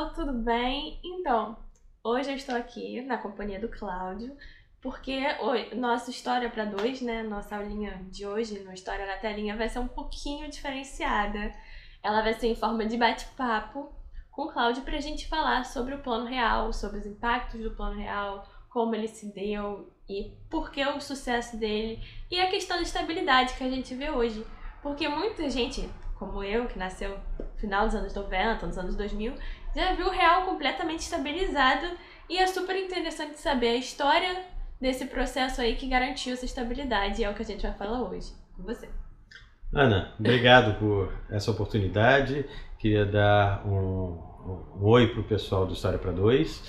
pessoal, tudo bem? Então, hoje eu estou aqui na companhia do Cláudio, porque hoje, nossa história para dois, né? Nossa aulinha de hoje, no História na Telinha, vai ser um pouquinho diferenciada. Ela vai ser em forma de bate-papo com o Cláudio para a gente falar sobre o plano real, sobre os impactos do plano real, como ele se deu e por que o sucesso dele e a questão da estabilidade que a gente vê hoje. Porque muita gente como eu, que nasceu no final dos anos 90, nos anos 2000, já viu o real completamente estabilizado e é super interessante saber a história desse processo aí que garantiu essa estabilidade é o que a gente vai falar hoje com você. Ana, obrigado por essa oportunidade. Queria dar um, um oi para o pessoal do História para Dois.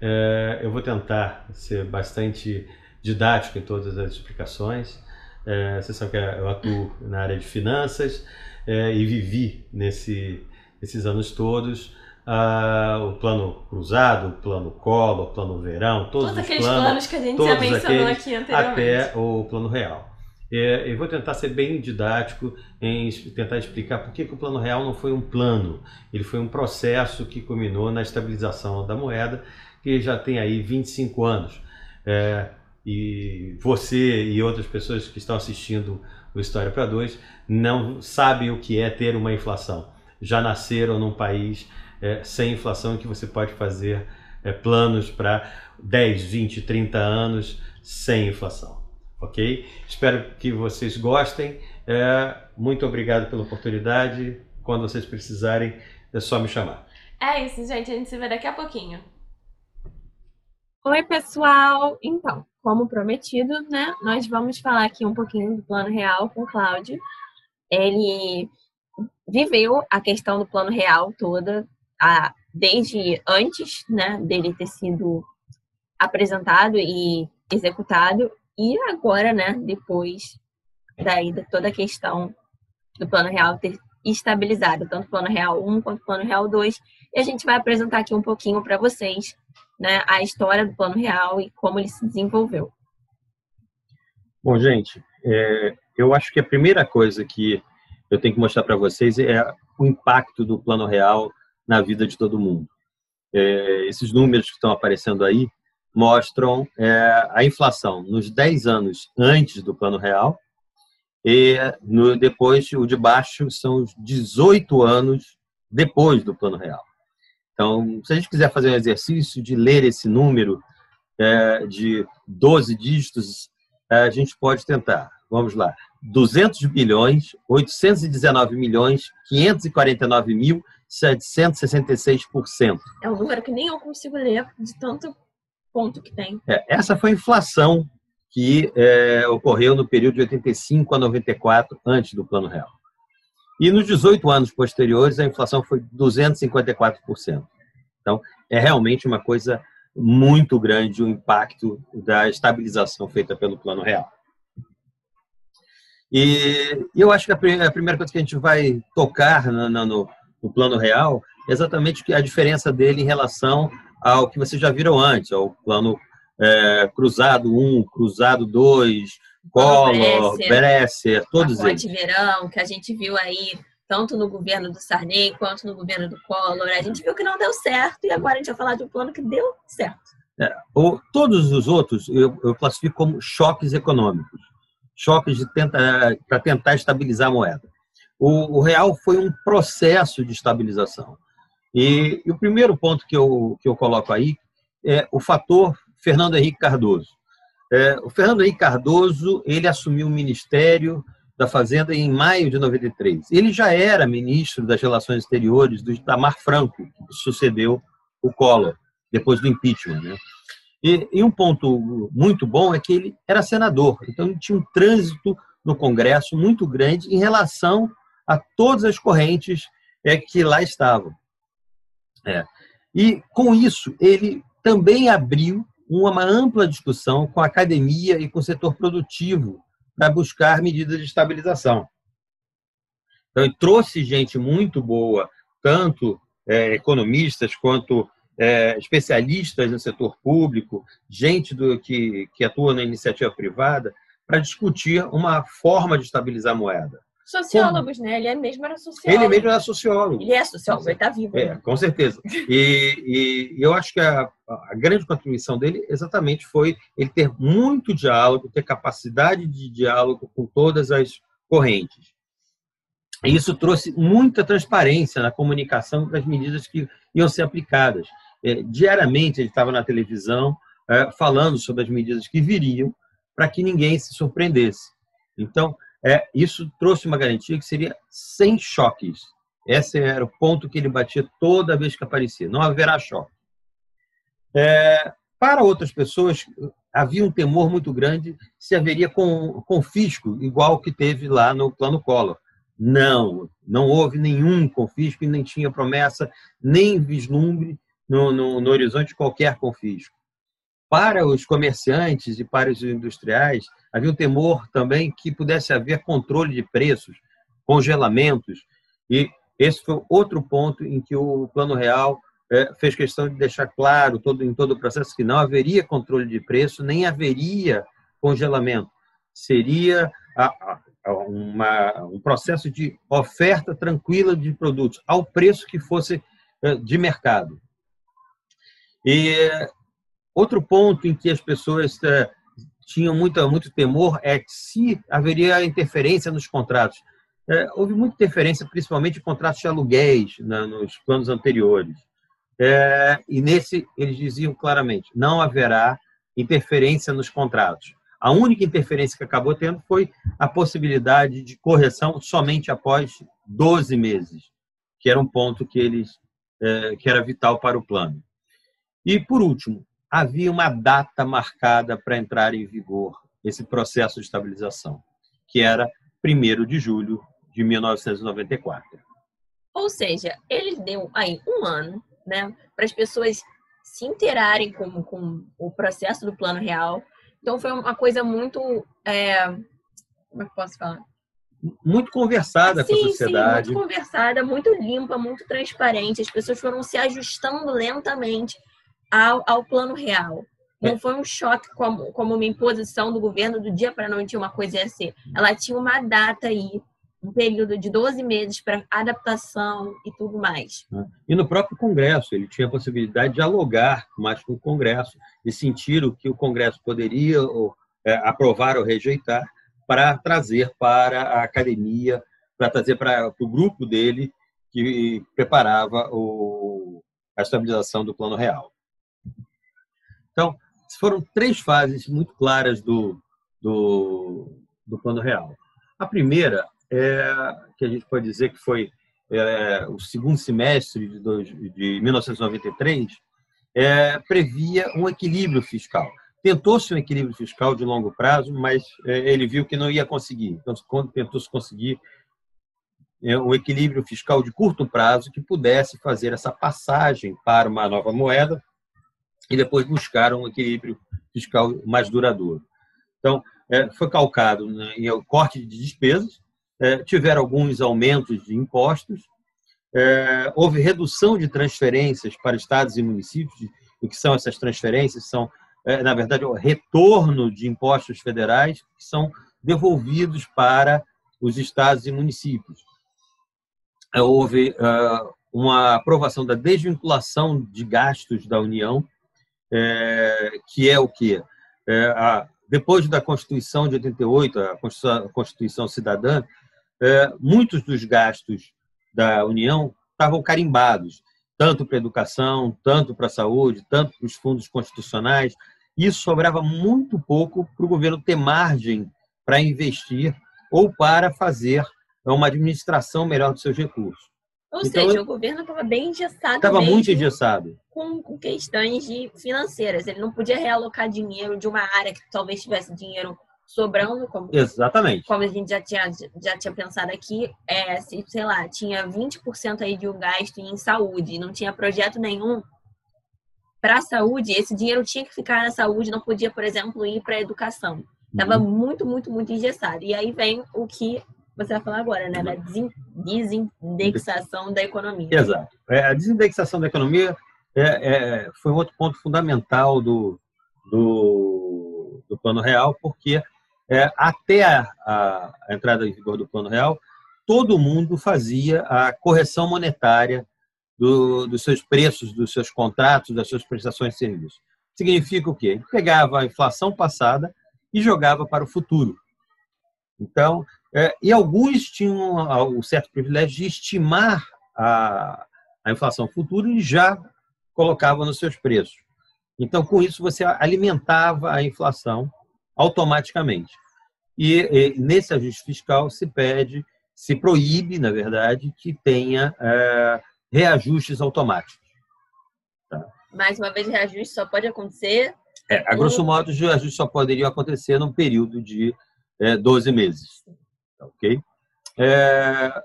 É, eu vou tentar ser bastante didático em todas as explicações. É, você sabe que eu atuo na área de finanças, é, e vivi nesse, nesses anos todos. Uh, o plano cruzado, o plano colo, o plano verão, todos, todos os aqueles planos, planos que a gente já mencionou aqui anteriormente. Até o plano real. É, eu vou tentar ser bem didático em tentar explicar por que, que o plano real não foi um plano. Ele foi um processo que culminou na estabilização da moeda, que já tem aí 25 anos. É, e você e outras pessoas que estão assistindo o História para Dois não sabem o que é ter uma inflação. Já nasceram num país é, sem inflação que você pode fazer é, planos para 10, 20, 30 anos sem inflação. Ok? Espero que vocês gostem. É, muito obrigado pela oportunidade. Quando vocês precisarem, é só me chamar. É isso, gente. A gente se vê daqui a pouquinho. Oi, pessoal! Então, como prometido, né, nós vamos falar aqui um pouquinho do plano real com o Cláudio. Ele viveu a questão do plano real toda, a, desde antes né, dele ter sido apresentado e executado, e agora, né, depois daí de toda a questão do plano real ter estabilizado, tanto o plano real 1 quanto o plano real 2, e a gente vai apresentar aqui um pouquinho para vocês né, a história do Plano Real e como ele se desenvolveu. Bom, gente, é, eu acho que a primeira coisa que eu tenho que mostrar para vocês é o impacto do Plano Real na vida de todo mundo. É, esses números que estão aparecendo aí mostram é, a inflação nos 10 anos antes do Plano Real e no, depois o de baixo são os 18 anos depois do Plano Real. Então, se a gente quiser fazer um exercício de ler esse número é, de 12 dígitos, é, a gente pode tentar. Vamos lá. 200 bilhões, 819 milhões, 549 mil, 766%. É um número que nem eu consigo ler de tanto ponto que tem. É, essa foi a inflação que é, ocorreu no período de 85 a 94, antes do Plano Real. E nos 18 anos posteriores, a inflação foi 254%. Então, é realmente uma coisa muito grande o impacto da estabilização feita pelo Plano Real. E eu acho que a primeira coisa que a gente vai tocar no, no, no Plano Real é exatamente a diferença dele em relação ao que vocês já viram antes, ao Plano é, Cruzado 1, Cruzado 2, Collor, Bresser, todos eles. Verão, que a gente viu aí tanto no governo do Sarney quanto no governo do Collor. A gente viu que não deu certo e agora a gente vai falar de um plano que deu certo. É, o, todos os outros eu, eu, classifico como choques econômicos, choques para tentar estabilizar a moeda. O, o, real foi um processo de estabilização. E, e, o primeiro ponto que eu, que eu coloco aí é o fator Fernando Henrique Cardoso. É, o Fernando Henrique Cardoso, ele assumiu o Ministério da Fazenda em maio de 93. Ele já era ministro das Relações Exteriores do Itamar Franco, que sucedeu o Collor, depois do impeachment. Né? E, e, um ponto muito bom é que ele era senador, então ele tinha um trânsito no Congresso muito grande em relação a todas as correntes é, que lá estavam. É. E, com isso, ele também abriu uma ampla discussão com a academia e com o setor produtivo para buscar medidas de estabilização. Então, ele trouxe gente muito boa, tanto é, economistas quanto é, especialistas no setor público, gente do, que, que atua na iniciativa privada, para discutir uma forma de estabilizar a moeda. Sociólogos, né? Ele é mesmo era sociólogo. Ele mesmo era sociólogo. Ele é sociólogo, ele está vivo. É, com certeza. E, e eu acho que a, a, grande contribuição dele exatamente foi ele ter muito diálogo, ter capacidade de diálogo com todas as correntes. E isso trouxe muita transparência na comunicação das medidas que iam ser aplicadas. É, diariamente ele estava na televisão é, falando sobre as medidas que viriam para que ninguém se surpreendesse. Então, é, isso trouxe uma garantia que seria sem choques. Esse era o ponto que ele batia toda vez que aparecia. Não haverá choque. É, para outras pessoas, havia um temor muito grande se haveria com, confisco, igual que teve lá no Plano Collor. Não, não houve nenhum confisco e nem tinha promessa, nem vislumbre no, no, no horizonte de qualquer confisco. Para os comerciantes e para os industriais, havia um temor também que pudesse haver controle de preços, congelamentos, e esse foi outro ponto em que o Plano Real é, fez questão de deixar claro todo, em todo o processo que não haveria controle de preço, nem haveria congelamento. Seria uma, um processo de oferta tranquila de produtos ao preço que fosse é, de mercado. E outro ponto em que as pessoas é, tinham muito, muito temor é que se haveria interferência nos contratos. É, houve muita interferência, principalmente em contratos de aluguéis né, nos planos anteriores. É, e nesse, eles diziam claramente: não haverá interferência nos contratos. A única interferência que acabou tendo foi a possibilidade de correção somente após 12 meses, que era um ponto que eles é, que era vital para o plano. E por último, havia uma data marcada para entrar em vigor esse processo de estabilização, que era 1 de julho de 1994. Ou seja, ele deu aí um ano né, para as pessoas se interarem com, com o processo do plano real. Então foi uma coisa muito. É... Como é que posso falar? Muito conversada sim, com a sociedade. Sim, muito conversada, muito limpa, muito transparente. As pessoas foram se ajustando lentamente ao, ao plano real. Não é. foi um choque como, como uma imposição do governo do dia para a noite uma coisa ia ser. Ela tinha uma data aí, um período de 12 meses para adaptação e tudo mais. É. E no próprio Congresso, ele tinha a possibilidade de dialogar mais com o Congresso e sentir o que o Congresso poderia ou, é, aprovar ou rejeitar para trazer para a academia, para trazer para, para o grupo dele que preparava o, a estabilização do Plano Real. Então, foram três fases muito claras do, do, do plano real. A primeira, é, que a gente pode dizer que foi é, o segundo semestre de, dois, de 1993, é, previa um equilíbrio fiscal. Tentou-se um equilíbrio fiscal de longo prazo, mas é, ele viu que não ia conseguir. Então, tentou-se conseguir é, um equilíbrio fiscal de curto prazo que pudesse fazer essa passagem para uma nova moeda e depois buscaram um equilíbrio fiscal mais duradouro. Então, é, foi calcado né, em corte de despesas, é, tiveram alguns aumentos de impostos, é, houve redução de transferências para estados e municípios. O que são essas transferências? São, na verdade, o retorno de impostos federais que são devolvidos para os estados e municípios. Houve uma aprovação da desvinculação de gastos da União é, que é o que? É, a, depois da Constituição de 88, a Constituição, a Constituição Cidadã, é, muitos dos gastos da União estavam carimbados, tanto para a educação, tanto para a saúde, tanto para os fundos constitucionais. Isso sobrava muito pouco para o governo ter margem para investir ou para fazer uma administração melhor dos seus recursos. Ou então, seja, o governo estava bem engessado. Estava muito engessado. Com, com, questões de financeiras. Ele não podia realocar dinheiro de uma área que talvez tivesse dinheiro sobrando. Como, Exatamente. Como a gente já tinha, já tinha pensado aqui, é, se, sei lá, tinha 20% aí de um gasto em saúde, não tinha projeto nenhum para a saúde, esse dinheiro tinha que ficar na saúde, não podia, por exemplo, ir para a educação. Estava uhum. muito, muito, muito engessado. E aí vem o que você vai falar agora, né? Da desindexação da economia. Exato. É, a desindexação da economia é, é, foi um outro ponto fundamental do, do, do Plano Real, porque é, até a, a, entrada em vigor do Plano Real, todo mundo fazia a correção monetária do, dos seus preços, dos seus contratos, das suas prestações de serviço. Significa o quê? Ele pegava a inflação passada e jogava para o futuro. Então, é, e alguns tinham o certo privilégio de estimar a, a inflação futura e já colocavam nos seus preços. Então, com isso, você alimentava a inflação automaticamente. E, e nesse ajuste fiscal se pede, se proíbe, na verdade, que tenha é, reajustes automáticos. Tá? Mais uma vez, reajuste só pode acontecer. É, a grosso modo, os reajustes só poderiam acontecer num período de é, 12 meses. Ok? É,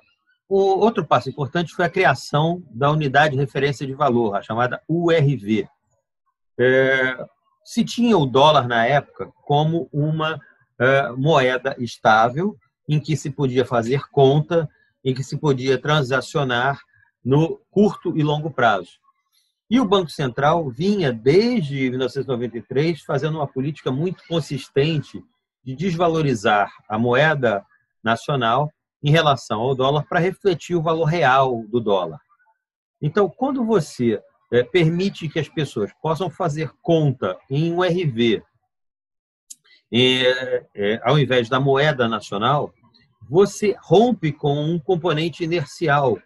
o outro passo importante foi a criação da unidade de referência de valor, a chamada URV. É, se tinha o dólar na época como uma é, moeda estável, em que se podia fazer conta, em que se podia transacionar no curto e longo prazo. E o Banco Central vinha, desde 1993, fazendo uma política muito consistente de desvalorizar a moeda nacional em relação ao dólar para refletir o valor real do dólar. Então, quando você é, permite que as pessoas possam fazer conta em um RV, é, é, ao invés da moeda nacional, você rompe com um componente inercial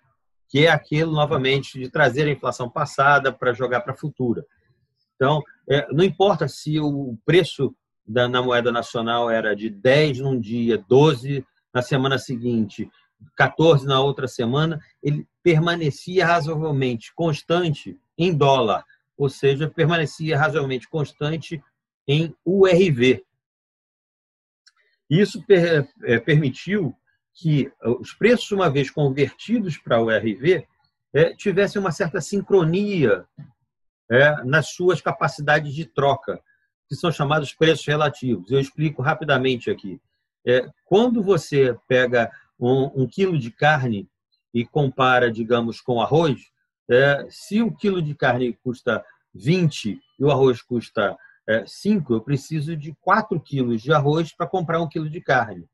que é aquilo, novamente, de trazer a inflação passada para jogar para a futura. Então, é, não importa se o preço da, na moeda nacional era de 10 num dia, 12 na semana seguinte, 14 na outra semana, ele permanecia razoavelmente constante em dólar, ou seja, permanecia razoavelmente constante em URV. Isso per, é, permitiu que os preços, uma vez convertidos para o RV, é, tivessem uma certa sincronia é, nas suas capacidades de troca, que são chamados preços relativos. Eu explico rapidamente aqui. É, quando você pega um, um, quilo de carne e compara, digamos, com arroz, é, se o quilo de carne custa 20 e o arroz custa é, 5, eu preciso de 4 quilos de arroz para comprar um quilo de carne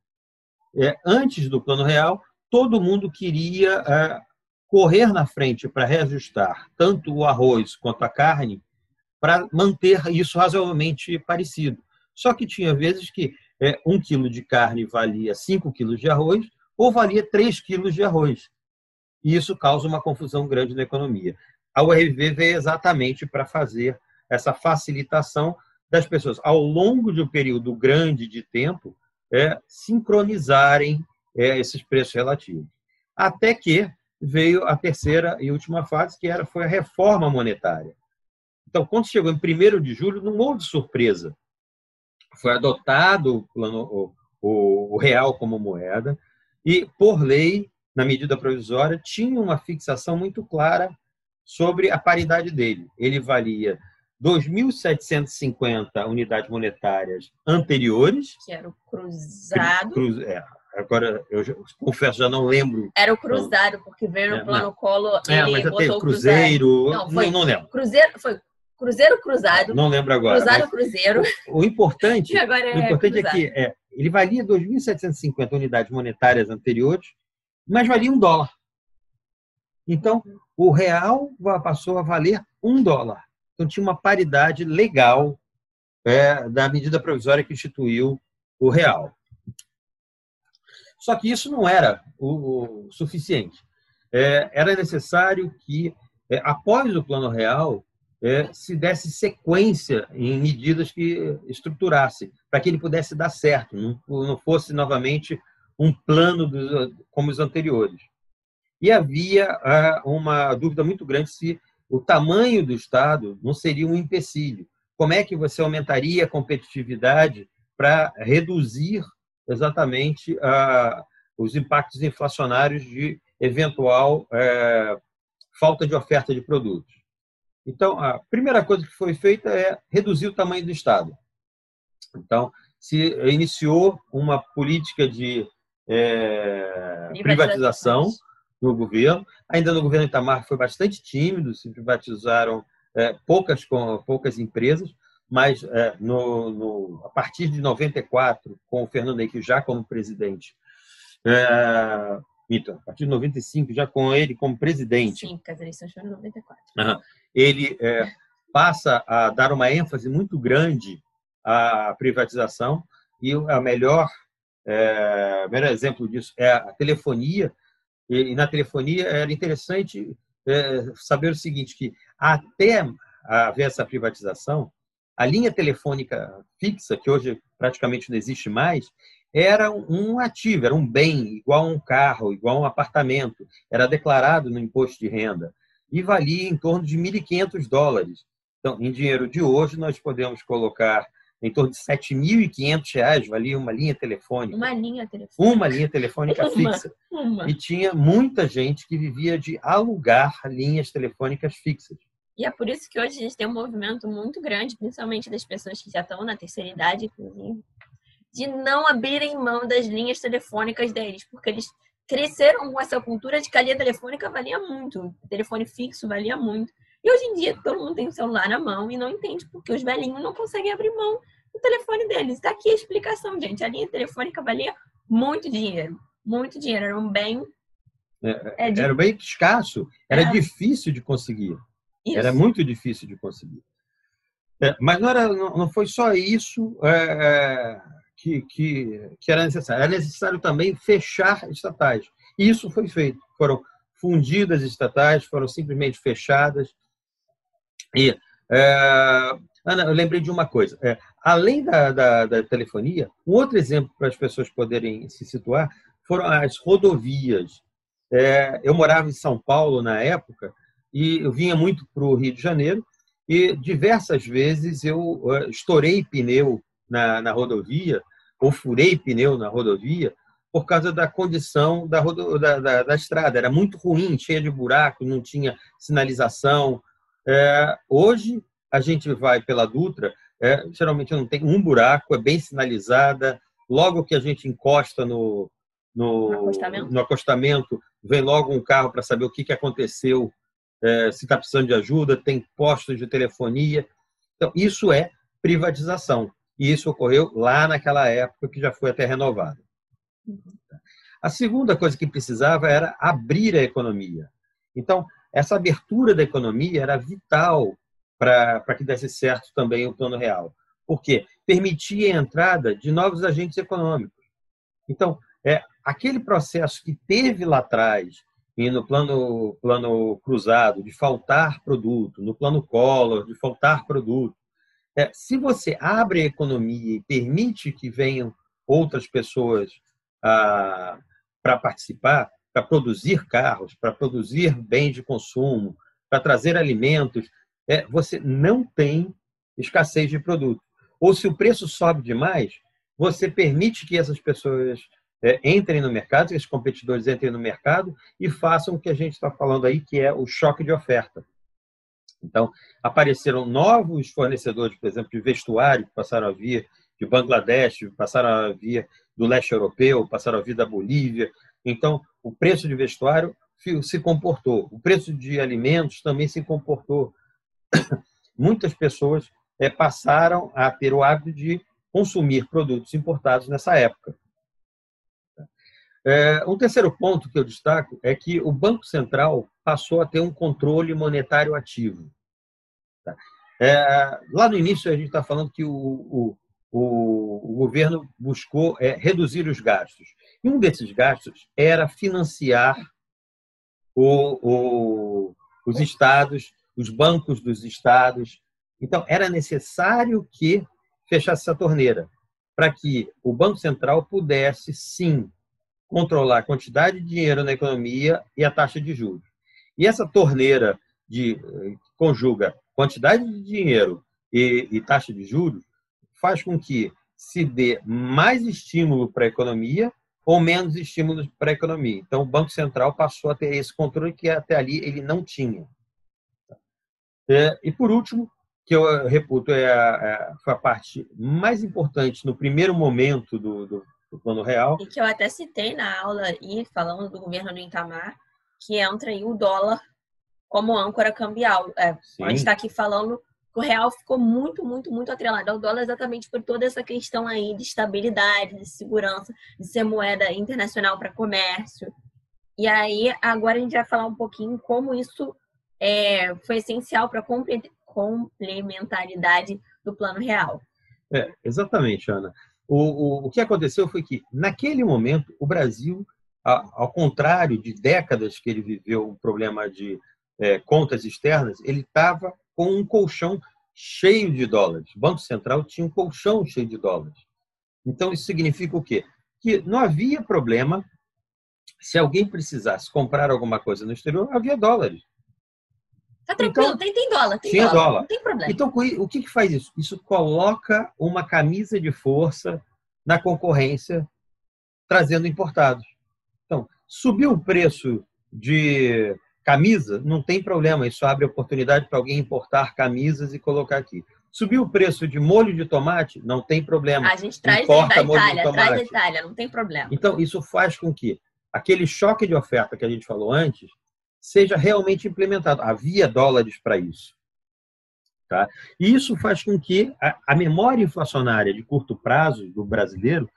é, antes do Plano Real, todo mundo queria é, correr na frente para reajustar tanto o arroz quanto a carne para manter isso razoavelmente parecido. Só que tinha vezes que é, um quilo de carne valia 5 quilos de arroz ou valia 3 quilos de arroz. E isso causa uma confusão grande na economia. A URV veio exatamente para fazer essa facilitação das pessoas, ao longo de um período grande de tempo, é, sincronizarem é, esses preços relativos. Até que veio a terceira e última fase, que era, foi a reforma monetária. Então, quando chegou em 1 de julho, não houve surpresa. Foi adotado o, plano, o, o, o real como moeda e, por lei, na medida provisória, tinha uma fixação muito clara sobre a paridade dele. Ele valia 2.750 unidades monetárias anteriores. Que era o cruzado. Cruz, é, agora, eu já, confesso, já não lembro. Era o cruzado, porque veio no é, plano colo. É, mas teve Cruzeiro. Não, foi, não, não lembro. Cruzeiro, foi Cruzeiro Cruzado. Não lembro agora. Cruzado Cruzeiro. O, o importante, é o importante é que é, ele valia 2.750 unidades monetárias anteriores, mas valia um dólar. Então, o real passou a valer um dólar. Então, tinha uma paridade legal é, da medida provisória que instituiu o real. Só que isso não era o, o suficiente. É, era necessário que, é, após o plano real, é, se desse sequência em medidas que estruturassem, para que ele pudesse dar certo, não, não fosse novamente um plano como os anteriores. E havia ah, uma dúvida muito grande se o tamanho do Estado não seria um empecilho. Como é que você aumentaria a competitividade para reduzir exatamente ah, os impactos inflacionários de eventual é, falta de oferta de produtos? Então, a primeira coisa que foi feita é reduzir o tamanho do Estado. Então, se iniciou uma política de é, privatização no governo. Ainda no governo Itamar foi bastante tímido, se privatizaram é, poucas, com, poucas empresas, mas é, no, no, a partir de 94, com o Fernando Henrique já como presidente, é, mito, a partir de 95, já com ele como presidente. Sim, porque as eleições foram em 94. Uhum. Ele é, passa a dar uma ênfase muito grande à privatização e a melhor, é, melhor exemplo disso é a telefonia. E, e na telefonia era interessante é, saber o seguinte, que até haver essa privatização, a linha telefônica fixa, que hoje praticamente não existe mais, era um ativo, era um bem, igual a um carro, igual a um apartamento. Era declarado no imposto de renda e valia em torno de 1.500 dólares. Então, em dinheiro de hoje, nós podemos colocar em torno de 7.500 reais, valia uma linha telefônica. Uma linha telefônica. Uma linha telefônica uma, fixa. Uma. E tinha muita gente que vivia de alugar linhas telefônicas fixas. E é por isso que hoje a gente tem um movimento muito grande, principalmente das pessoas que já estão na terceira idade, inclusive, de não abrirem mão das linhas telefônicas deles, porque eles cresceram com essa cultura de que a linha telefônica valia muito, o telefone fixo valia muito. E hoje em dia todo mundo tem o celular na mão e não entende porque os velhinhos não conseguem abrir mão do telefone deles. Está aqui a explicação, gente. A linha telefônica valia muito dinheiro. Muito dinheiro. Era um bem. É, é de... Era bem escasso. Era é. difícil de conseguir. Isso. Era muito difícil de conseguir. É, mas não, era, não, não, foi só isso é, é, que, que, que era necessário. Era necessário também fechar estatais. Isso foi feito. Foram fundidas estatais, foram simplesmente fechadas. E, é, Ana, eu lembrei de uma coisa. É, além da, da, da, telefonia, um outro exemplo para as pessoas poderem se situar foram as rodovias. É, eu morava em São Paulo na época e eu vinha muito para o Rio de Janeiro e diversas vezes eu estourei pneu na, na rodovia ou furei pneu na rodovia por causa da condição da, da, da, da, estrada. Era muito ruim, cheia de buracos, não tinha sinalização. É, hoje, a gente vai pela Dutra, é, geralmente não tem um buraco, é bem sinalizada. Logo que a gente encosta no, no, no, acostamento. no acostamento. vem logo um carro para saber o que, que aconteceu, é, se está precisando de ajuda, tem postos de telefonia. Então, isso é privatização. E isso ocorreu lá naquela época que já foi até renovado. A segunda coisa que precisava era abrir a economia. Então, essa abertura da economia era vital para que desse certo também o plano real. Porque permitia a entrada de novos agentes econômicos. Então, é aquele processo que teve lá atrás, e no plano, plano cruzado, de faltar produto, no plano Collor, de faltar produto, é, se você abre a economia e permite que venham outras pessoas para participar, para produzir carros, para produzir bens de consumo, para trazer alimentos, é, você não tem escassez de produto. Ou se o preço sobe demais, você permite que essas pessoas é, entrem no mercado, que esses competidores entrem no mercado e façam o que a gente está falando aí, que é o choque de oferta. Então, apareceram novos fornecedores, por exemplo, de vestuário, que passaram a vir de Bangladesh, passaram a vir do leste europeu, passaram a vir da Bolívia. Então, o preço de vestuário se comportou, o preço de alimentos também se comportou. Muitas pessoas é, passaram a ter o hábito de consumir produtos importados nessa época. É, um terceiro ponto que eu destaco é que o Banco Central passou a ter um controle monetário ativo. Tá? É, lá no início, a gente está falando que o, o, o, o governo buscou é, reduzir os gastos. E um desses gastos era financiar os estados, os bancos dos estados. Então, era necessário que fechasse essa torneira para que o Banco Central pudesse, sim, controlar a quantidade de dinheiro na economia e a taxa de juros. E essa torneira de conjuga quantidade de dinheiro e, e taxa de juros faz com que se dê mais estímulo para a economia ou menos estímulos para a economia. Então, o Banco Central passou a ter esse controle que até ali ele não tinha. É, e, por último, que eu reputo é a, é, foi a parte mais importante no primeiro momento do, do, do, Plano Real. E que eu até citei na aula e falando do governo do Itamar, que entra aí o dólar como âncora cambial. É, a gente está aqui falando o real ficou muito, muito, muito atrelado ao dólar exatamente por toda essa questão aí de estabilidade, de segurança, de ser moeda internacional para comércio. E aí, agora a gente vai falar um pouquinho como isso é, foi essencial para a complementaridade do plano real. É, exatamente, Ana. O, o, o que aconteceu foi que, naquele momento, o Brasil, ao contrário de décadas que ele viveu um problema de é, contas externas, ele estava com um colchão cheio de dólares. O Banco Central tinha um colchão cheio de dólares. Então, isso significa o quê? Que não havia problema se alguém precisasse comprar alguma coisa no exterior, havia dólares. Tá tranquilo, então, tem, tem dólar, tem tinha dólar, dólar. Não tem problema. Então, o que, que faz isso? Isso coloca uma camisa de força na concorrência, trazendo importados. Então, subiu o preço de camisa, não tem problema, isso abre oportunidade para alguém importar camisas e colocar aqui. Subiu o preço de molho de tomate, não tem problema. A gente traz da Itália, traz da Itália, não tem problema. Então, isso faz com que aquele choque de oferta que a gente falou antes seja realmente implementado. Havia dólares para isso. Tá? E isso faz com que a, a, memória inflacionária de curto prazo do brasileiro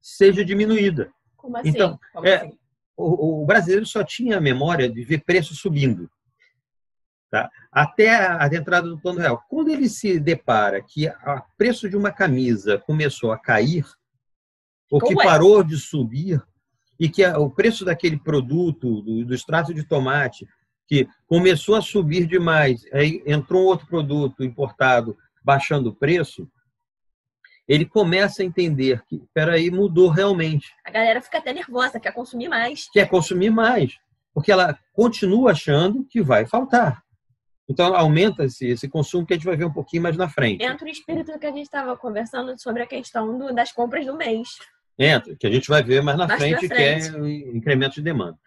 seja diminuída. Como assim? Então, Como é, assim? O, o, brasileiro só tinha a memória de ver preço subindo. Tá? Até a, a entrada do plano real. Quando ele se depara que o preço de uma camisa começou a cair, ou que é? parou de subir, e que o preço daquele produto, do, do extrato de tomate, que começou a subir demais, aí entrou um outro produto importado baixando o preço, ele começa a entender que, peraí, mudou realmente. A galera fica até nervosa, quer consumir mais. Quer consumir mais, porque ela continua achando que vai faltar. Então, aumenta esse, esse consumo que a gente vai ver um pouquinho mais na frente. Entra o espírito que a gente estava conversando sobre a questão do, das compras do mês. Entra, que a gente vai ver mais na Mais frente, pra que é frente. o incremento de demanda.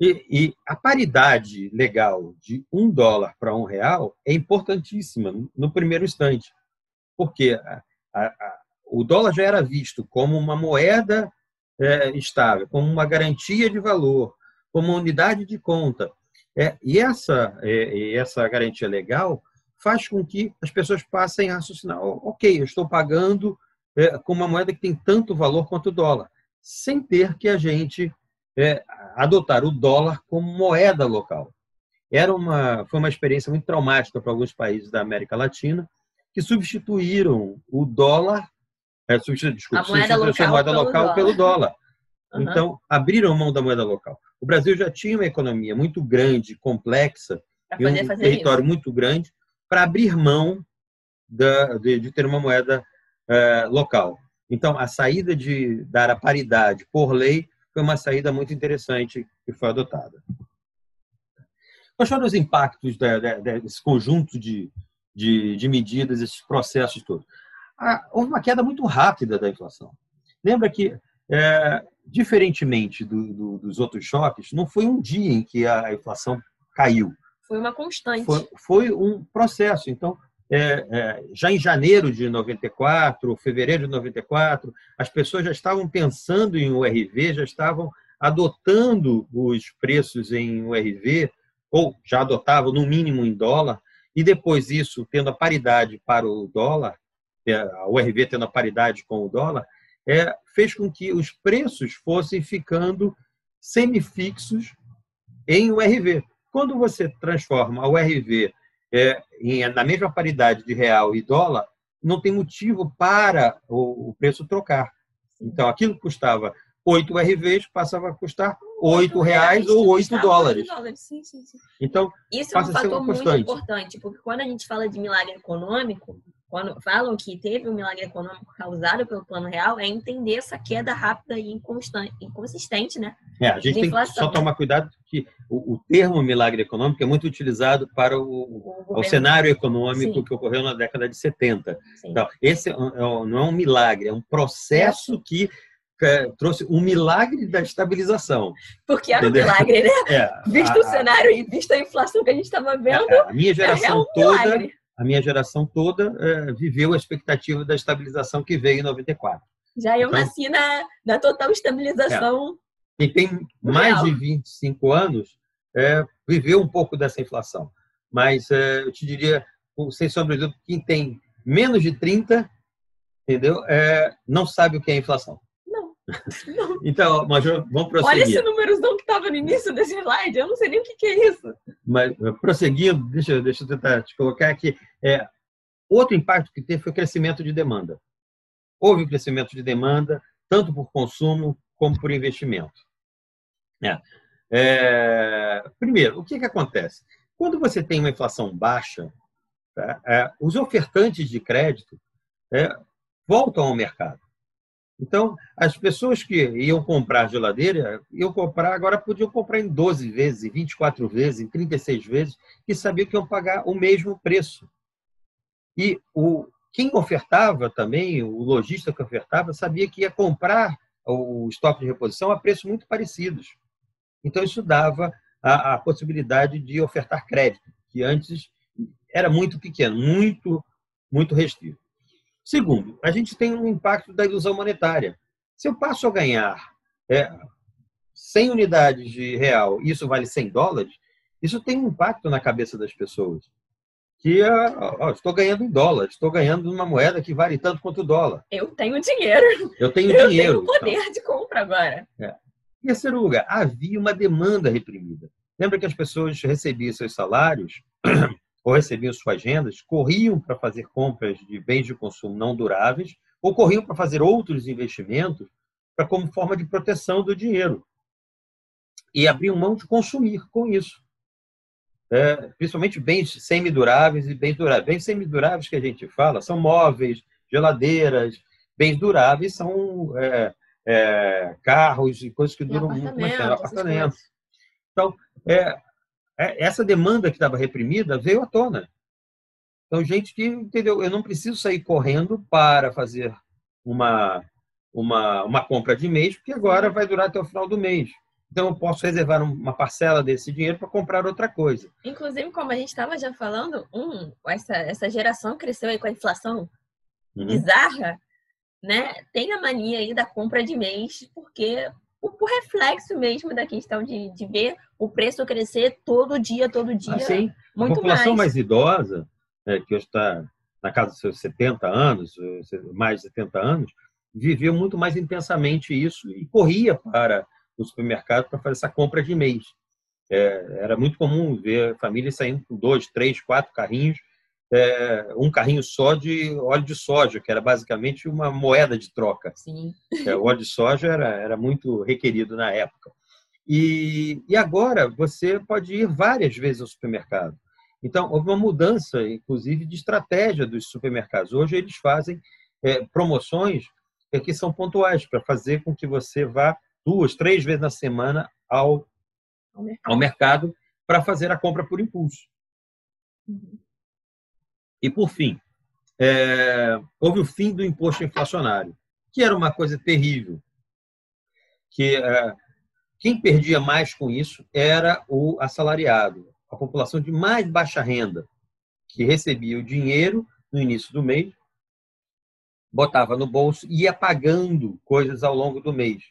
E, e a paridade legal de um dólar para um real é importantíssima no primeiro instante, porque a, a, a, o dólar já era visto como uma moeda é, estável, como uma garantia de valor, como uma unidade de conta. É, e essa, é, e essa garantia legal faz com que as pessoas passem a raciocinar: ok, eu estou pagando é, com uma moeda que tem tanto valor quanto o dólar, sem ter que a gente é, adotar o dólar como moeda local. Era uma, foi uma experiência muito traumática para alguns países da América Latina que substituíram o dólar, é, substitu, desculpa, A moeda substituíram a moeda local local pelo pelo dólar. Uhum. Então, abriram mão da moeda local. O Brasil já tinha uma economia muito grande, complexa, e um território isso. muito grande para abrir mão da, de, de ter uma moeda eh, local. Então, a saída de dar a paridade por lei foi uma saída muito interessante que foi adotada. Quais foram os impactos desse conjunto de, de, de medidas, esses processos todos? Ah, houve uma queda muito rápida da inflação. Lembra que, eh, diferentemente do- do- dos outros choques, não foi um dia em que a inflação caiu Foi uma constante. foi, foi um processo. Então, é, é, já em janeiro de 94, fevereiro de 94, as pessoas já estavam pensando em URV, já estavam adotando os preços em URV, ou já adotavam no mínimo em dólar, e depois isso, tendo a paridade para o dólar, é, a URV tendo a paridade com o dólar, é, fez com que os preços fossem ficando semifixos em URV. Quando você transforma a URV é, em, na mesma paridade de real e dólar, não tem motivo para o, o preço trocar. Então, aquilo que custava 8 URVs passava a custar 8 reais ou 8 custava dólares. dólares. Sim, sim, sim. Então, Isso é um fator muito importante, porque quando a gente fala de milagre econômico, quando falam que teve um milagre econômico causado pelo plano real, é entender essa queda rápida e inconsistente, né? é, a gente tem que só né? tomar cuidado que o, o termo milagre econômico é muito utilizado para o, O o cenário econômico Sim. que ocorreu na década de 70. Sim. Então, esse é um- é um- não é um milagre, é um processo que é, trouxe um milagre da estabilização. Porque era um Entendeu? milagre, né? É, Visto a- o cenário e vista a inflação que a gente estava vendo, a, a minha é, geração um toda, milagre. A minha geração toda é, viveu a expectativa da estabilização que veio em 94. Já eu Então- nasci na, na total estabilização. Quem tem mais Real. de 25 anos é, viveu um pouco dessa inflação. Mas é, eu te diria, sem sombra de dúvida, quem tem menos de 30, entendeu? É, não sabe o que é inflação. Não. Então, mas vamos prosseguir. Olha esse númerozão que estava no início desse slide, eu não sei nem o que, que é isso. Mas, prosseguindo, deixa, deixa eu tentar te colocar aqui. É, outro impacto que teve foi o crescimento de demanda. Houve um crescimento de demanda, tanto por consumo como por investimento. É. É, primeiro, o que, que acontece? Quando você tem uma inflação baixa, tá, é, os ofertantes de crédito é, voltam ao mercado. Então, as pessoas que iam comprar geladeira, iam comprar, agora podiam comprar em 12 vezes, em 24 vezes, em 36 vezes, e sabiam que iam pagar o mesmo preço. E o, quem ofertava também, o lojista que ofertava, sabia que ia comprar o estoque de reposição a preços muito parecidos. Então, isso dava a, a possibilidade de ofertar crédito, que antes era muito pequeno, muito, muito restrito. Segundo, a gente tem um impacto da ilusão monetária. Se eu passo a ganhar é, 100 unidades de real e isso vale 100 dólares, isso tem um impacto na cabeça das pessoas. Que ó, estou ganhando em dólar, estou ganhando uma moeda que vale tanto quanto o dólar. Eu tenho dinheiro. Eu tenho eu dinheiro. Eu tenho poder então. de compra agora. É. Em terceiro lugar, havia uma demanda reprimida. Lembra que as pessoas recebiam seus salários ou recebiam suas rendas, corriam para fazer compras de bens de consumo não duráveis, ou corriam para fazer outros investimentos para como forma de proteção do dinheiro. E abriam mão de consumir com isso. É, principalmente bens semiduráveis e bens duráveis. Bens semiduráveis que a gente fala são móveis, geladeiras, bens duráveis são é, é, carros e coisas que duram muito mais tempo, apartamentos. Então, é, é, essa demanda que estava reprimida veio à tona. Então, gente que, entendeu? Eu não preciso sair correndo para fazer uma, uma, uma compra de mês, porque agora vai durar até o final do mês. Então, eu posso reservar uma parcela desse dinheiro para comprar outra coisa. Inclusive, como a gente estava já falando, um, essa, essa geração cresceu aí com a inflação uhum. bizarra, né? Tem a mania aí da compra de mês, porque o, o reflexo mesmo da questão de, de ver o preço crescer todo dia, todo dia. Assim, muito a população mais, mais idosa, é, que hoje está na casa dos seus 70 anos, mais de 70 anos, viveu muito mais intensamente isso e corria para o supermercado para fazer essa compra de mês. É, era muito comum ver famílias saindo com dois, três, quatro carrinhos é, um carrinho só de óleo de soja, que era basicamente uma moeda de troca. Sim. É, o óleo de soja era, era muito requerido na época. E, e agora você pode ir várias vezes ao supermercado. Então, houve uma mudança, inclusive, de estratégia dos supermercados. Hoje eles fazem é, promoções é, que são pontuais, para fazer com que você vá duas, três vezes na semana ao, ao mercado, mercado para fazer a compra por impulso. Uhum. E, por fim, é, houve o fim do imposto inflacionário, que era uma coisa terrível. Que é, quem perdia mais com isso era o assalariado, a população de mais baixa renda, que recebia o dinheiro no início do mês, botava no bolso e ia pagando coisas ao longo do mês.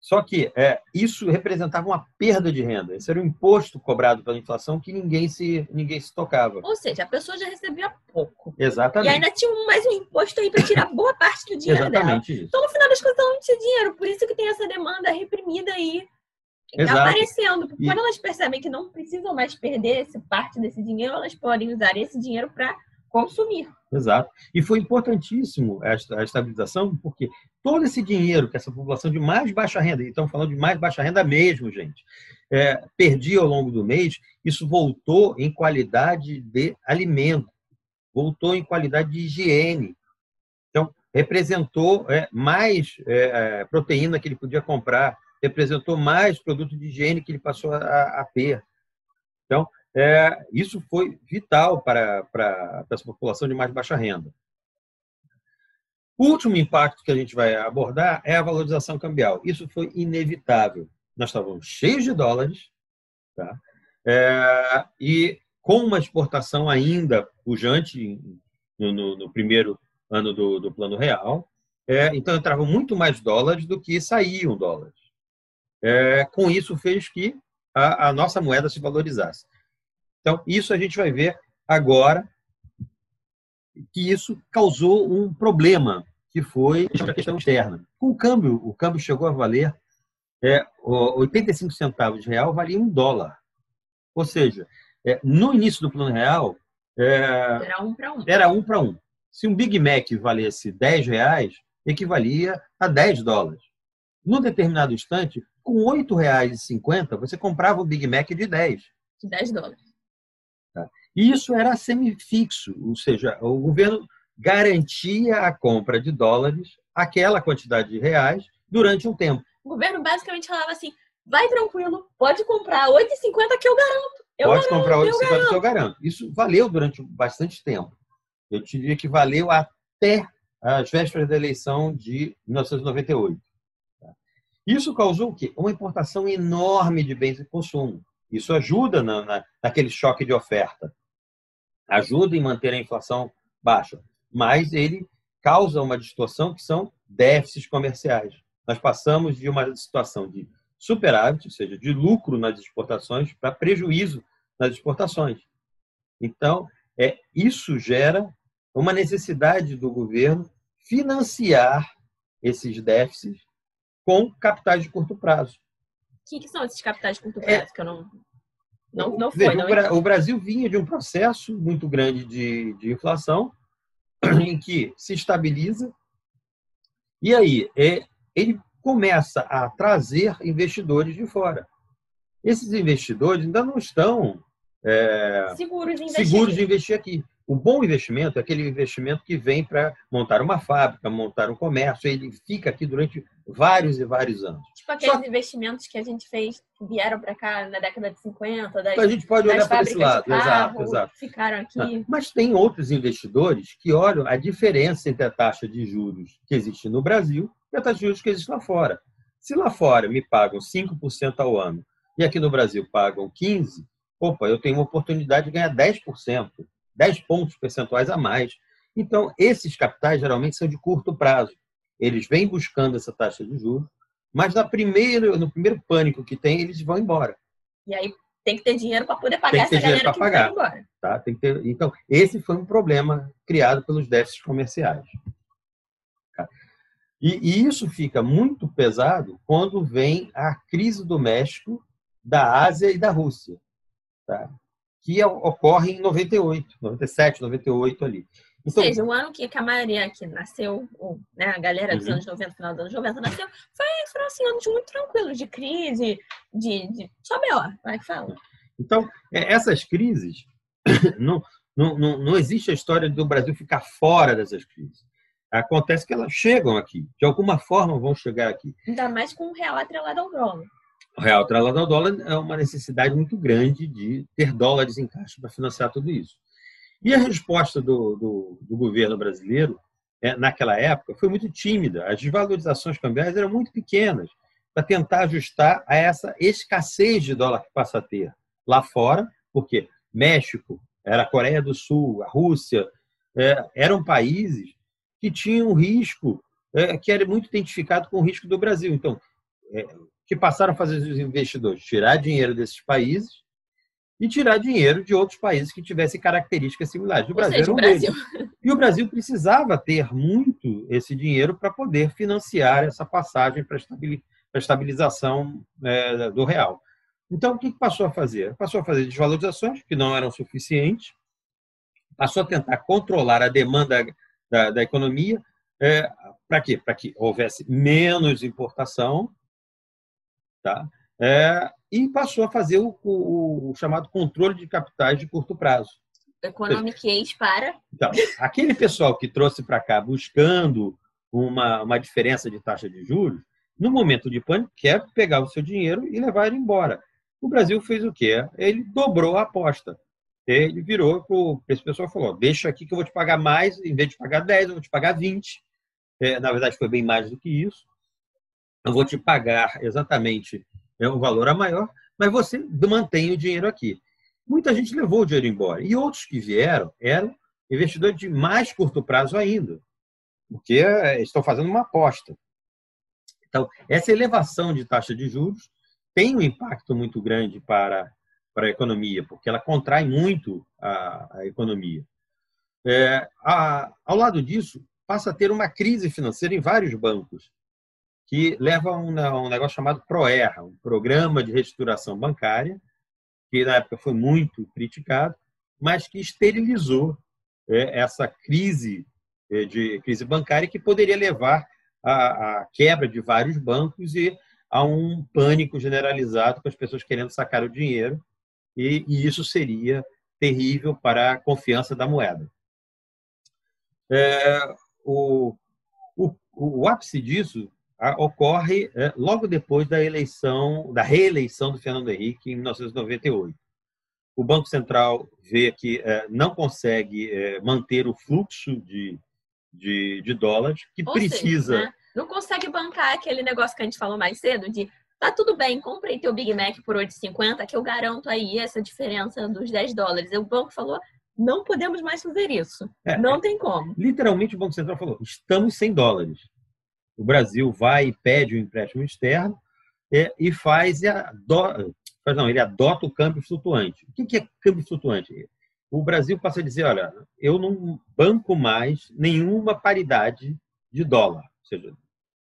Só que é, isso representava uma perda de renda. Esse era o imposto cobrado pela inflação que ninguém se, ninguém se tocava. Ou seja, a pessoa já recebia pouco. Exatamente. E ainda tinha mais um imposto aí para tirar boa parte do dinheiro Exatamente dela. Isso. Então, no final das contas, ela não tinha dinheiro. Por isso que tem essa demanda reprimida aí. Exato. aparecendo. Porque e... quando elas percebem que não precisam mais perder essa parte desse dinheiro, elas podem usar esse dinheiro para consumir. Exato. E foi importantíssimo a estabilização, porque todo esse dinheiro que essa população de mais baixa renda, e estamos falando de mais baixa renda mesmo, gente, é, perdia ao longo do mês, isso voltou em qualidade de alimento, voltou em qualidade de higiene. Então, representou é, mais é, é proteína que ele podia comprar, representou mais produto de higiene que ele passou a, a ter. Então, é, isso foi vital para, para, para essa população de mais baixa renda. O último impacto que a gente vai abordar é a valorização cambial. Isso foi inevitável. Nós estávamos cheios de dólares, tá? É, e com uma exportação ainda pujante no, no, no primeiro ano do, do Plano Real, é, então entravam muito mais dólares do que saíam dólares. É, com isso fez que a, a nossa moeda se valorizasse. Então, isso a gente vai ver agora que isso causou um problema que foi a questão externa. Com o câmbio, o câmbio chegou a valer é, 85 centavos de real valia um dólar. Ou seja, é, no início do plano real, é, era um para um. Era um para um. Se um Big Mac valesse 10 reais, equivalia a 10 dólares. Num determinado instante, com R$ 8,50, você comprava o Big Mac de 10. De 10 dólares. E isso era semifixo, ou seja, o governo garantia a compra de dólares, aquela quantidade de reais, durante um tempo. O governo basicamente falava assim: vai tranquilo, pode comprar 8,50 que eu garanto. Eu pode garanto, comprar 8,50 que eu garanto. Isso valeu durante bastante tempo. Eu diria que valeu até as vésperas da eleição de 1998. Tá? Isso causou o quê? Uma importação enorme de bens de consumo. Isso ajuda na, na, naquele choque de oferta. Ajuda em manter a inflação baixa. Mas ele causa uma distorção que são déficits comerciais. Nós passamos de uma situação de superávit, ou seja, de lucro nas exportações, para prejuízo nas exportações. Então, é, isso gera uma necessidade do governo financiar esses déficits com capitais de curto prazo. O que, que, são esses capitais de curto é prazo? É, que eu não, não, não foi. Veja, não o, Brasil vinha de um processo muito grande de, de inflação, em que se estabiliza, e aí é, ele começa a trazer investidores de fora. Esses investidores ainda não estão é, seguros, de investir, seguros de investir aqui. O bom investimento é aquele investimento que vem para montar uma fábrica, montar um comércio, ele fica aqui durante vários e vários anos. Tipo aqueles Só... investimentos que a gente fez, que vieram para cá na década de 50, das, então a gente pode olhar para esse lado, carro, exato, exato. Ficaram aqui. Mas tem outros investidores que olham a diferença entre a taxa de juros que existe no Brasil e a taxa de juros que existe lá fora. Se lá fora me pagam 5% ao ano e aqui no Brasil pagam 15%, opa, eu tenho uma oportunidade de ganhar 10%. 10 pontos percentuais a mais. Então, esses capitais geralmente são de curto prazo. Eles vêm buscando essa taxa de juros, mas na primeiro, no primeiro pânico que tem, eles vão embora. E aí tem que ter dinheiro para poder pagar essa galera que pagar, vai embora. Tá? Tem que ter... Então, esse foi um problema criado pelos déficits comerciais. Tá? E, e isso fica muito pesado quando vem a crise do México, da Ásia e da Rússia. Tá? Que ocorre em 98, 97, 98 ali. Então, Ou seja, o ano que, a maioria aqui nasceu, ou, né, a galera dos uhum. anos 90, final dos anos 90 nasceu, foi, foram assim, anos muito tranquilos, de crise, de, de só melhor, vai fala. Então, é, essas crises, não, não, não, não existe a história do Brasil ficar fora dessas crises. Acontece que elas chegam aqui, de alguma forma vão chegar aqui. Ainda mais com o real atrelado ao dólar. O real atrelado ao dólar é uma necessidade muito grande de ter dólares em caixa para financiar tudo isso. E a resposta do, do, do governo brasileiro, é, naquela época, foi muito tímida. As desvalorizações cambiais eram muito pequenas para tentar ajustar a essa escassez de dólar que passa a ter lá fora, porque México, era a Coreia do Sul, a Rússia, é, eram países que tinham risco é, que era muito identificado com o risco do Brasil. Então, é, que passaram a fazer os investidores tirar dinheiro desses países e tirar dinheiro de outros países que tivessem características similares. O Brasil seja, era um Brasil. E o Brasil precisava ter muito esse dinheiro para poder financiar essa passagem para a estabilização é, do real. Então, o que passou a fazer? Passou a fazer desvalorizações que não eram suficientes, passou a tentar controlar a demanda da, da economia. É, para quê? Para que houvesse menos importação Tá? É, e passou a fazer o, o, o, chamado controle de capitais de curto prazo. Economiquez para. Então, aquele pessoal que trouxe para cá buscando uma, uma diferença de taxa de juros, no momento de pânico, quer pegar o seu dinheiro e levar ele embora. O Brasil fez o quê? Ele dobrou a aposta. Ele virou para esse pessoal e falou: deixa aqui que eu vou te pagar mais, em vez de pagar 10, eu vou te pagar 20. É, na verdade, foi bem mais do que isso eu vou te pagar exatamente é, um valor a maior, mas você mantém o dinheiro aqui. Muita gente levou o dinheiro embora. E outros que vieram eram investidores de mais curto prazo ainda, porque é, estão fazendo uma aposta. Então, essa elevação de taxa de juros tem um impacto muito grande para, para a economia, porque ela contrai muito a, a economia. É, a, ao lado disso, passa a ter uma crise financeira em vários bancos, que leva a um, um negócio chamado ProERRA, um programa de reestruturação bancária, que na época foi muito criticado, mas que esterilizou é, essa crise é, de crise bancária que poderia levar à, à quebra de vários bancos e a um pânico generalizado com as pessoas querendo sacar o dinheiro e, e isso seria terrível para a confiança da moeda. É, o, o, o, ápice disso ocorre é, logo depois da eleição, da reeleição do Fernando Henrique em 1998. O Banco Central vê que é, não consegue é, manter o fluxo de, de, de dólares, que Ou precisa. Seja, né? Não consegue bancar aquele negócio que a gente falou mais cedo de tá tudo bem, comprei teu Big Mac por 8,50 que eu garanto aí essa diferença dos 10 dólares. O banco falou, não podemos mais fazer isso. É, não tem como. Literalmente o Banco Central falou, estamos sem dólares. O Brasil vai e pede o um empréstimo externo é, e faz, e adota, não, ele adota o câmbio flutuante. O que é câmbio flutuante? O Brasil passa a dizer, olha, eu não banco mais nenhuma paridade de dólar. Ou seja,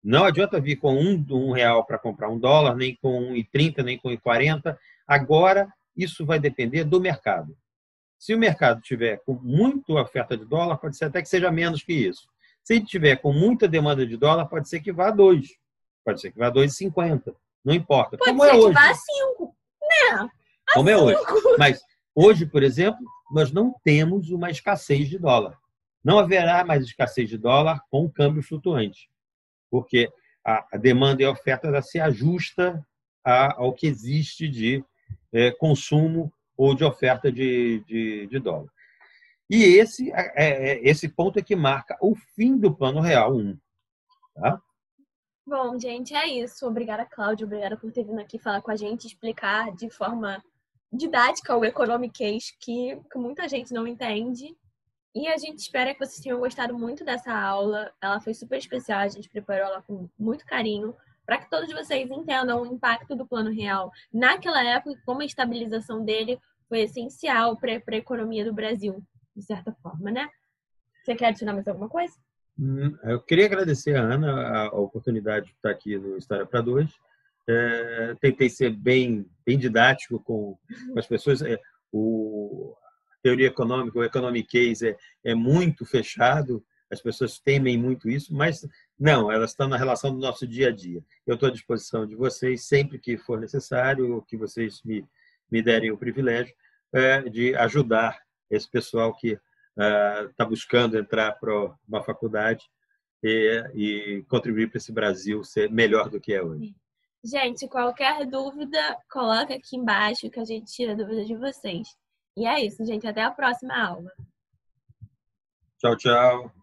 não adianta vir com um, um real para comprar um dólar, nem com 1,30, nem com 1,40. Agora, isso vai depender do mercado. Se o mercado tiver com muita oferta de dólar, pode ser até que seja menos que isso. Se ele tiver com muita demanda de dólar, pode ser que vá a 2. Pode ser que vá a 2,50. Não importa. Pode Como ser é que hoje. vá a 5. Né? Como é hoje. Mas hoje, por exemplo, nós não temos uma escassez de dólar. Não haverá mais escassez de dólar com câmbio flutuante porque a, demanda e a oferta ela se ajusta ao que existe de é, consumo ou de oferta de, de, de dólar. E esse, é, é, esse ponto é que marca o fim do Plano Real 1. Tá? Bom, gente, é isso. Obrigada, Cláudio. Obrigada por ter vindo aqui falar com a gente, explicar de forma didática o Economic Case, que, que muita gente não entende. E a gente espera que vocês tenham gostado muito dessa aula. Ela foi super especial, a gente preparou ela com muito carinho para que todos vocês entendam o impacto do plano real naquela época e como a estabilização dele foi essencial para a economia do Brasil, de certa forma, né? Você quer adicionar mais alguma coisa? Hum, eu queria agradecer a Ana a oportunidade de estar aqui no História para Dois. É, tentei ser bem, bem didático com, as pessoas. É, o, teoria econômica, o economic case é, é muito fechado, as pessoas temem muito isso, mas não, elas estão na relação do nosso dia a dia. Eu estou à disposição de vocês sempre que for necessário, que vocês me, me derem o privilégio é, de ajudar esse pessoal que está uh, buscando entrar para uma faculdade e, e contribuir para esse Brasil ser melhor do que é hoje. Gente, qualquer dúvida, coloca aqui embaixo que a gente tira a dúvida de vocês. E é isso, gente. Até a próxima aula. Tchau, tchau.